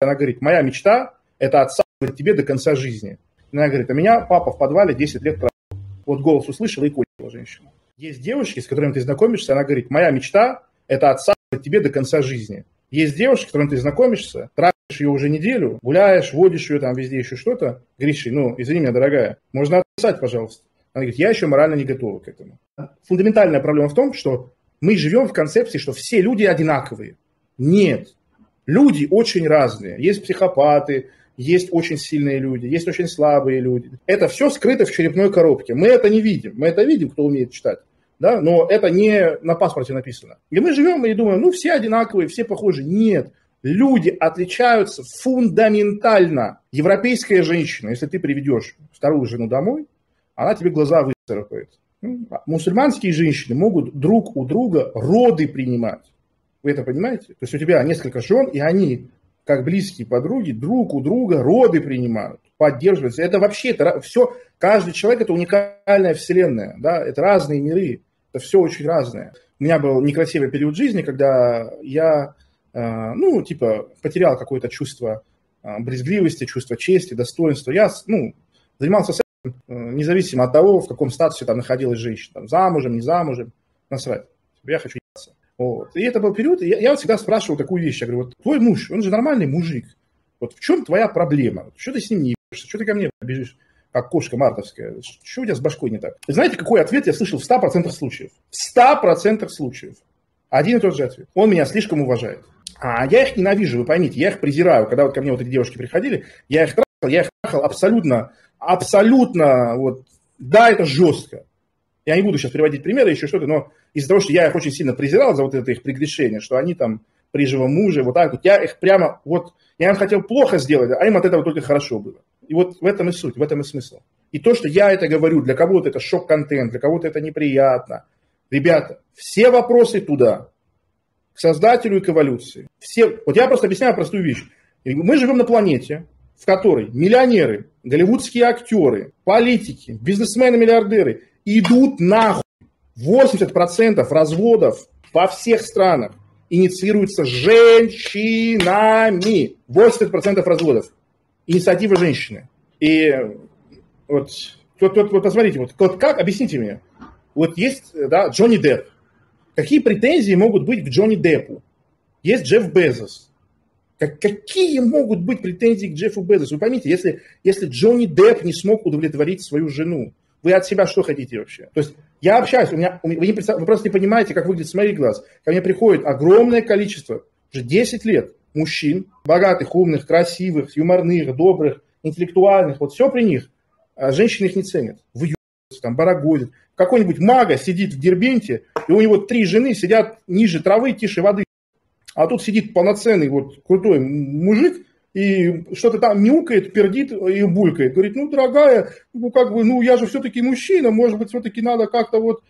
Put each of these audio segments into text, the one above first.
Она говорит, моя мечта – это отсасывать тебе до конца жизни. Она говорит, а меня папа в подвале 10 лет провел. Вот голос услышала и кончила женщина. Есть девушки, с которыми ты знакомишься, она говорит, моя мечта – это отсасывать тебе до конца жизни. Есть девушки, с которыми ты знакомишься, трахаешь ее уже неделю, гуляешь, водишь ее там везде еще что-то. Говоришь, ну, извини меня, дорогая, можно отписать, пожалуйста. Она говорит, я еще морально не готова к этому. Фундаментальная проблема в том, что мы живем в концепции, что все люди одинаковые. Нет. Люди очень разные. Есть психопаты, есть очень сильные люди, есть очень слабые люди. Это все скрыто в черепной коробке. Мы это не видим. Мы это видим, кто умеет читать. Да? Но это не на паспорте написано. И мы живем и думаем, ну все одинаковые, все похожи. Нет. Люди отличаются фундаментально. Европейская женщина, если ты приведешь вторую жену домой, она тебе глаза выцарапает. А мусульманские женщины могут друг у друга роды принимать. Вы это понимаете? То есть у тебя несколько жен, и они, как близкие подруги, друг у друга роды принимают, поддерживаются. Это вообще, это все, каждый человек это уникальная вселенная, да, это разные миры, это все очень разное. У меня был некрасивый период жизни, когда я, э, ну, типа, потерял какое-то чувство э, брезгливости, чувство чести, достоинства. Я, ну, занимался сексом, э, независимо от того, в каком статусе там находилась женщина, там, замужем, не замужем, насрать. Я хочу ебаться. Вот. И это был период, я, я вот всегда спрашивал такую вещь, я говорю, вот твой муж, он же нормальный мужик, вот в чем твоя проблема? Что ты с ним не ебешься? Что ты ко мне бежишь, как кошка мартовская? Что у тебя с башкой не так? И знаете, какой ответ я слышал в 100% случаев? В 100% случаев. Один и тот же ответ. Он меня слишком уважает. А я их ненавижу, вы поймите, я их презираю. Когда вот ко мне вот эти девушки приходили, я их трахал, я их трахал абсолютно, абсолютно, вот, да, это жестко. Я не буду сейчас приводить примеры, еще что-то, но из-за того, что я их очень сильно презирал за вот это их прегрешение, что они там при живом муже, вот так вот, я их прямо, вот, я им хотел плохо сделать, а им от этого только хорошо было. И вот в этом и суть, в этом и смысл. И то, что я это говорю, для кого-то это шок-контент, для кого-то это неприятно. Ребята, все вопросы туда, к создателю и к эволюции. Все, вот я просто объясняю простую вещь. Мы живем на планете, в которой миллионеры, голливудские актеры, политики, бизнесмены-миллиардеры идут нахуй. 80% разводов во всех странах инициируются женщинами. 80% разводов. Инициатива женщины. И вот, вот, вот, вот посмотрите, вот, вот как, объясните мне. Вот есть, да, Джонни Депп. Какие претензии могут быть к Джонни Деппу? Есть Джефф Безос. Как, какие могут быть претензии к Джеффу Безосу? Вы поймите, если, если Джонни Депп не смог удовлетворить свою жену, вы от себя что хотите вообще? То есть я общаюсь, у меня, вы, не вы просто не понимаете, как выглядит с моих глаз. Ко мне приходит огромное количество, уже 10 лет, мужчин, богатых, умных, красивых, юморных, добрых, интеллектуальных, вот все при них. А женщины их не ценят, выебываются, там, барагозят. Какой-нибудь мага сидит в Дербенте, и у него три жены сидят ниже травы, тише воды. А тут сидит полноценный вот крутой мужик, и что-то там мяукает, пердит и булькает. Говорит, ну, дорогая, ну, как бы, ну, я же все-таки мужчина, может быть, все-таки надо как-то вот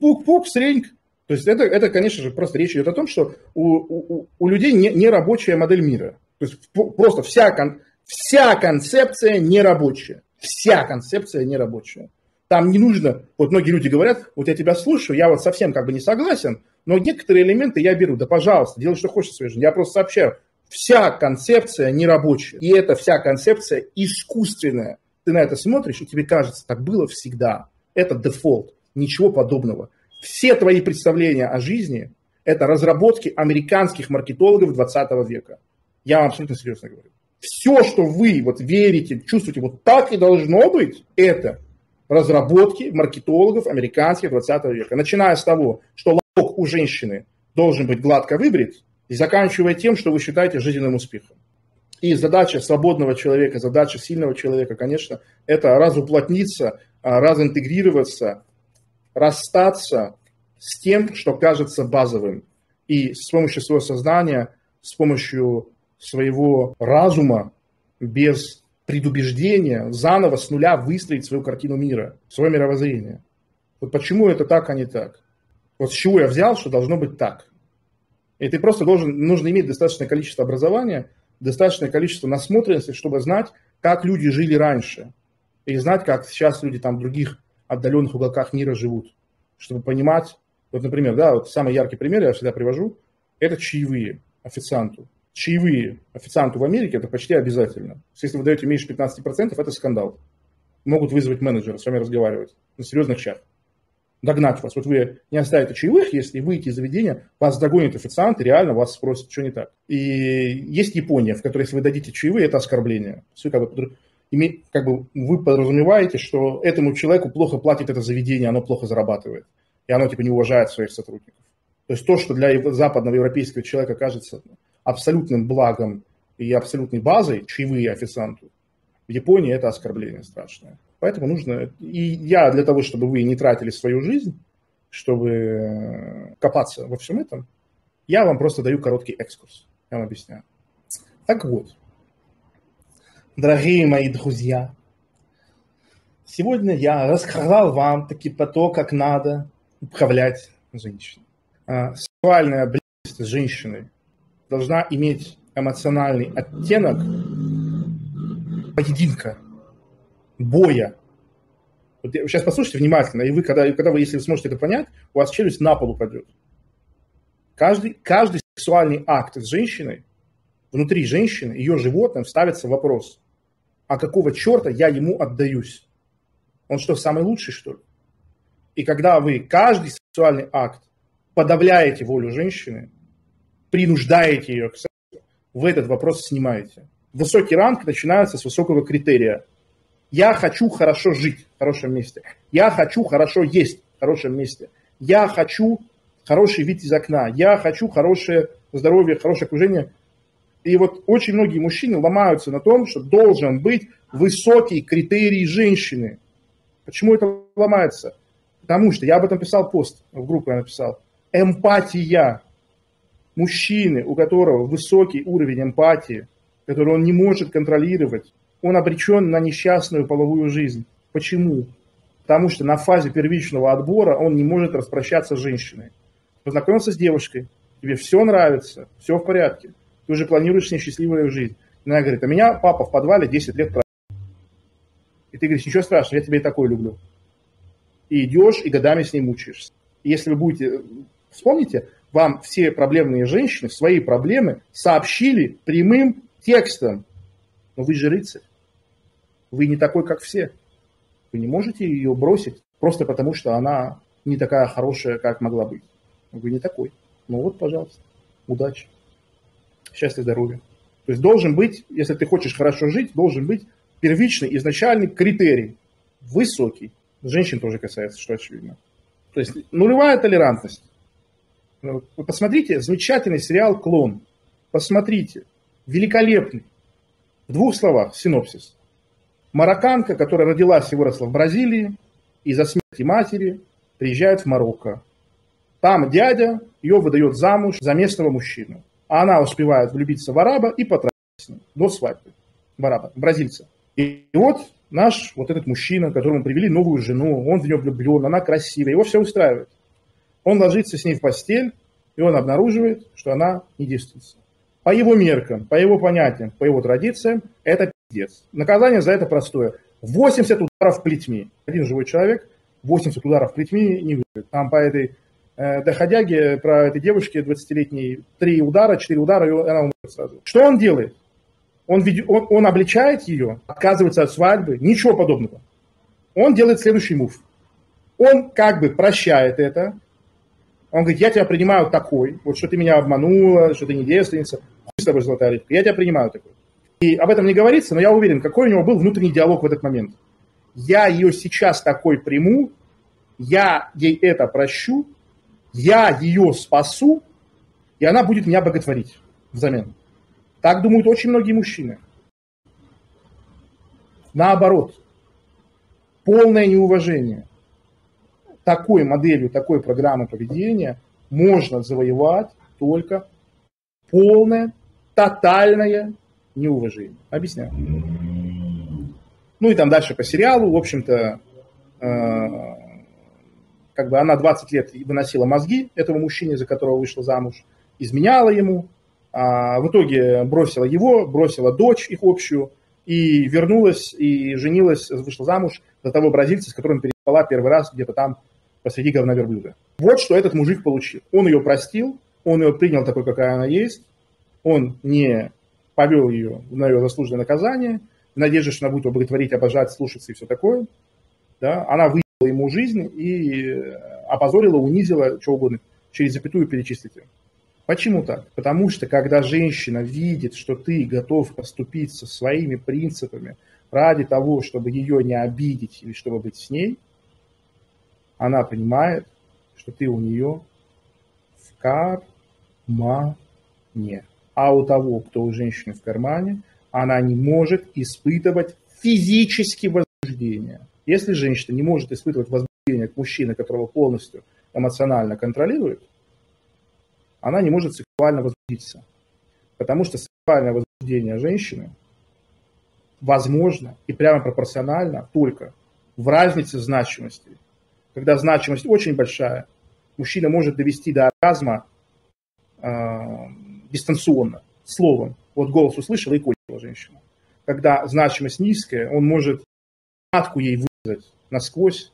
пук-пук, среньк. То есть это, это, конечно же, просто речь идет о том, что у, у, у людей не, не рабочая модель мира. То есть просто вся, кон, вся концепция нерабочая. Вся концепция нерабочая. Там не нужно, вот многие люди говорят, вот я тебя слушаю, я вот совсем как бы не согласен, но некоторые элементы я беру, да пожалуйста, делай, что хочешь в своей жизни. Я просто сообщаю, вся концепция нерабочая. И эта вся концепция искусственная. Ты на это смотришь, и тебе кажется, так было всегда. Это дефолт. Ничего подобного. Все твои представления о жизни – это разработки американских маркетологов 20 века. Я вам абсолютно серьезно говорю. Все, что вы вот верите, чувствуете, вот так и должно быть, это разработки маркетологов американских 20 века. Начиная с того, что лобок у женщины должен быть гладко выбрит, и заканчивая тем, что вы считаете жизненным успехом. И задача свободного человека, задача сильного человека, конечно, это разуплотниться, а, разинтегрироваться, расстаться с тем, что кажется базовым. И с помощью своего сознания, с помощью своего разума, без предубеждения, заново с нуля выстроить свою картину мира, свое мировоззрение. Вот почему это так, а не так? Вот с чего я взял, что должно быть так. И ты просто должен, нужно иметь достаточное количество образования, достаточное количество насмотренности, чтобы знать, как люди жили раньше. И знать, как сейчас люди там в других отдаленных уголках мира живут. Чтобы понимать, вот, например, да, вот самый яркий пример я всегда привожу, это чаевые официанту. чаевые официанту в Америке, это почти обязательно. Если вы даете меньше 15%, это скандал. Могут вызвать менеджера с вами разговаривать на серьезных чах. Догнать вас. Вот вы не оставите чаевых, если выйти из заведения, вас догонит официант и реально вас спросит, что не так. И есть Япония, в которой, если вы дадите чаевые, это оскорбление. Вы как бы, как бы вы подразумеваете, что этому человеку плохо платит это заведение, оно плохо зарабатывает. И оно типа не уважает своих сотрудников. То есть то, что для западного европейского человека кажется абсолютным благом и абсолютной базой, чаевые официанту, в Японии это оскорбление страшное. Поэтому нужно... И я для того, чтобы вы не тратили свою жизнь, чтобы копаться во всем этом, я вам просто даю короткий экскурс. Я вам объясняю. Так вот, дорогие мои друзья, сегодня я рассказал вам таки по то, как надо управлять женщиной. А, сексуальная близость с женщиной должна иметь эмоциональный оттенок поединка, боя. Вот сейчас послушайте внимательно, и вы, когда, когда вы, если вы сможете это понять, у вас челюсть на пол упадет. Каждый, каждый сексуальный акт с женщиной, внутри женщины, ее животным ставится вопрос, а какого черта я ему отдаюсь? Он что, самый лучший, что ли? И когда вы каждый сексуальный акт подавляете волю женщины, принуждаете ее к сексу, вы этот вопрос снимаете. Высокий ранг начинается с высокого критерия. Я хочу хорошо жить в хорошем месте. Я хочу хорошо есть в хорошем месте. Я хочу хороший вид из окна. Я хочу хорошее здоровье, хорошее окружение. И вот очень многие мужчины ломаются на том, что должен быть высокий критерий женщины. Почему это ломается? Потому что я об этом писал пост, в группу я написал. Эмпатия. Мужчины, у которого высокий уровень эмпатии, который он не может контролировать, он обречен на несчастную половую жизнь. Почему? Потому что на фазе первичного отбора он не может распрощаться с женщиной. Познакомился с девушкой, тебе все нравится, все в порядке, ты уже планируешь с ней счастливую жизнь. И она говорит, а меня папа в подвале 10 лет провел. И ты говоришь, ничего страшного, я тебя и такой люблю. И идешь, и годами с ней мучаешься. И если вы будете Вспомните, вам все проблемные женщины свои проблемы сообщили прямым текстом. Но вы же рыцарь. Вы не такой, как все. Вы не можете ее бросить просто потому, что она не такая хорошая, как могла быть. Вы не такой. Ну вот, пожалуйста, удачи, счастья, здоровья. То есть должен быть, если ты хочешь хорошо жить, должен быть первичный, изначальный критерий. Высокий. Женщин тоже касается, что очевидно. То есть нулевая толерантность. Ну, посмотрите, замечательный сериал «Клон». Посмотрите, великолепный. В двух словах, синопсис. Марокканка, которая родилась и выросла в Бразилии, из-за смерти матери приезжает в Марокко. Там дядя ее выдает замуж за местного мужчину. А она успевает влюбиться в араба и потратить с ним до свадьбы. В араба, бразильца. И вот наш вот этот мужчина, которому привели новую жену, он в нее влюблен, она красивая, его все устраивает. Он ложится с ней в постель, и он обнаруживает, что она не девственница. По его меркам, по его понятиям, по его традициям, это пиздец. Наказание за это простое. 80 ударов плетьми. Один живой человек 80 ударов плетьми не выиграет. Там по этой э, доходяге, про этой девушке 20-летней, 3 удара, 4 удара, и она умрет сразу. Что он делает? Он, он, он обличает ее, отказывается от свадьбы, ничего подобного. Он делает следующий мув. Он как бы прощает это, он говорит, я тебя принимаю такой, вот что ты меня обманула, что ты не девственница, хуй с тобой золотая рыбка, я тебя принимаю такой. И об этом не говорится, но я уверен, какой у него был внутренний диалог в этот момент. Я ее сейчас такой приму, я ей это прощу, я ее спасу, и она будет меня боготворить взамен. Так думают очень многие мужчины. Наоборот, полное неуважение такой моделью, такой программой поведения можно завоевать только полное, тотальное неуважение. Объясняю. Ну и там дальше по сериалу, в общем-то, э, как бы она 20 лет выносила мозги этого мужчине, за которого вышла замуж, изменяла ему, а в итоге бросила его, бросила дочь их общую, и вернулась, и женилась, вышла замуж за того бразильца, с которым переспала первый раз где-то там посреди говна верблюда. Вот что этот мужик получил. Он ее простил, он ее принял такой, какая она есть, он не повел ее на ее заслуженное наказание, в надежде, что она будет его обожать, слушаться и все такое. Да? Она выиграла ему жизнь и опозорила, унизила, что угодно, через запятую перечислить ее. Почему так? Потому что когда женщина видит, что ты готов поступить со своими принципами ради того, чтобы ее не обидеть или чтобы быть с ней, она понимает, что ты у нее в кармане. А у того, кто у женщины в кармане, она не может испытывать физически возбуждение. Если женщина не может испытывать возбуждение к мужчине, которого полностью эмоционально контролирует, она не может сексуально возбудиться. Потому что сексуальное возбуждение женщины возможно и прямо пропорционально только в разнице значимости. Когда значимость очень большая, мужчина может довести до оргазма э, дистанционно, словом. Вот голос услышала и кончила женщина. Когда значимость низкая, он может матку ей вырезать насквозь,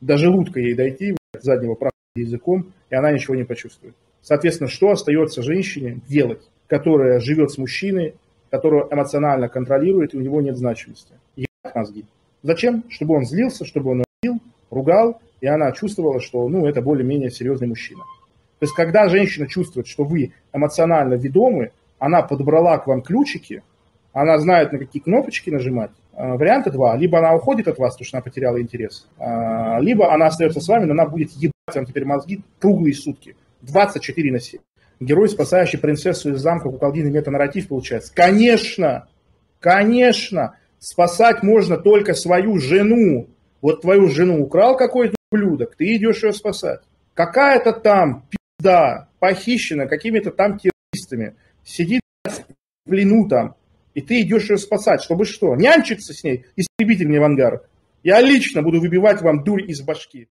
до желудка ей дойти, заднего правого языком, и она ничего не почувствует. Соответственно, что остается женщине делать, которая живет с мужчиной, которого эмоционально контролирует, и у него нет значимости? Ебать мозги. Зачем? Чтобы он злился, чтобы он бил, ругал, и она чувствовала, что ну, это более-менее серьезный мужчина. То есть, когда женщина чувствует, что вы эмоционально ведомы, она подобрала к вам ключики, она знает, на какие кнопочки нажимать. А, варианты два. Либо она уходит от вас, потому что она потеряла интерес, а, либо она остается с вами, но она будет ебать вам теперь мозги круглые сутки. 24 на 7. Герой, спасающий принцессу из замка куколдины метанарратив получается. Конечно, конечно, спасать можно только свою жену. Вот твою жену украл какой-то ублюдок, ты идешь ее спасать. Какая-то там пизда похищена какими-то там террористами, сидит в плену там, и ты идешь ее спасать, чтобы что? Нянчиться с ней, истребитель мне в ангар. Я лично буду выбивать вам дурь из башки.